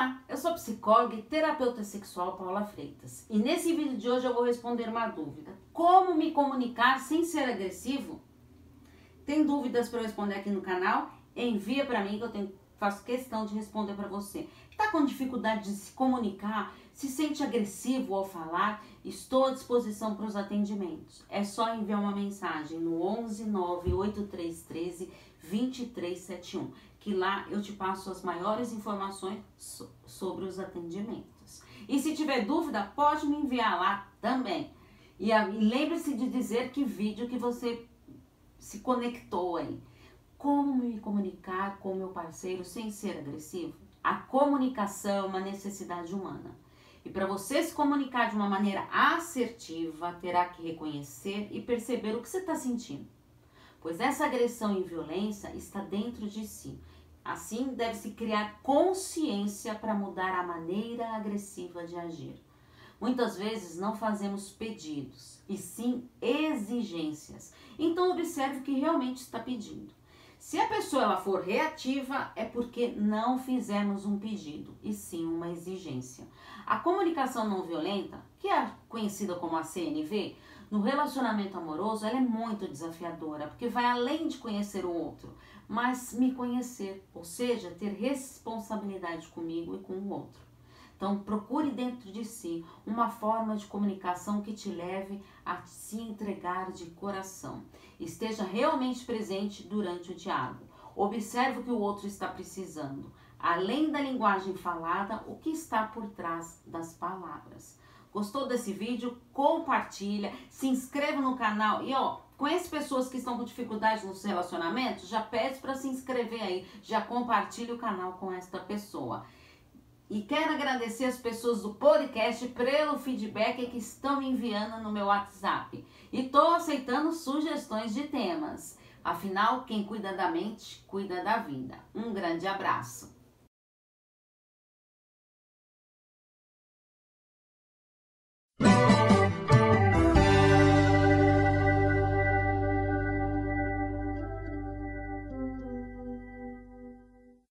Olá, eu sou psicóloga e terapeuta sexual Paula Freitas. E nesse vídeo de hoje eu vou responder uma dúvida. Como me comunicar sem ser agressivo? Tem dúvidas para responder aqui no canal? Envia para mim que eu tenho, faço questão de responder para você. Está com dificuldade de se comunicar? Se sente agressivo ao falar? Estou à disposição para os atendimentos. É só enviar uma mensagem no 11 98313 2371 que lá eu te passo as maiores informações so sobre os atendimentos. E se tiver dúvida, pode me enviar lá também. E, e lembre-se de dizer que vídeo que você se conectou aí. Como me comunicar com meu parceiro sem ser agressivo? A comunicação é uma necessidade humana. E para você se comunicar de uma maneira assertiva, terá que reconhecer e perceber o que você está sentindo pois essa agressão e violência está dentro de si. Assim, deve-se criar consciência para mudar a maneira agressiva de agir. Muitas vezes não fazemos pedidos, e sim exigências. Então, observe o que realmente está pedindo. Se a pessoa ela for reativa, é porque não fizemos um pedido, e sim uma exigência. A comunicação não violenta, que é conhecida como a CNV, no relacionamento amoroso, ela é muito desafiadora, porque vai além de conhecer o outro, mas me conhecer, ou seja, ter responsabilidade comigo e com o outro. Então, procure dentro de si uma forma de comunicação que te leve a se entregar de coração. Esteja realmente presente durante o diálogo. Observe o que o outro está precisando. Além da linguagem falada, o que está por trás das palavras. Gostou desse vídeo? Compartilha, se inscreva no canal e ó, conhece pessoas que estão com dificuldade nos relacionamentos? Já pede para se inscrever aí, já compartilhe o canal com esta pessoa. E quero agradecer as pessoas do podcast pelo feedback que estão enviando no meu WhatsApp. E estou aceitando sugestões de temas. Afinal, quem cuida da mente, cuida da vida. Um grande abraço.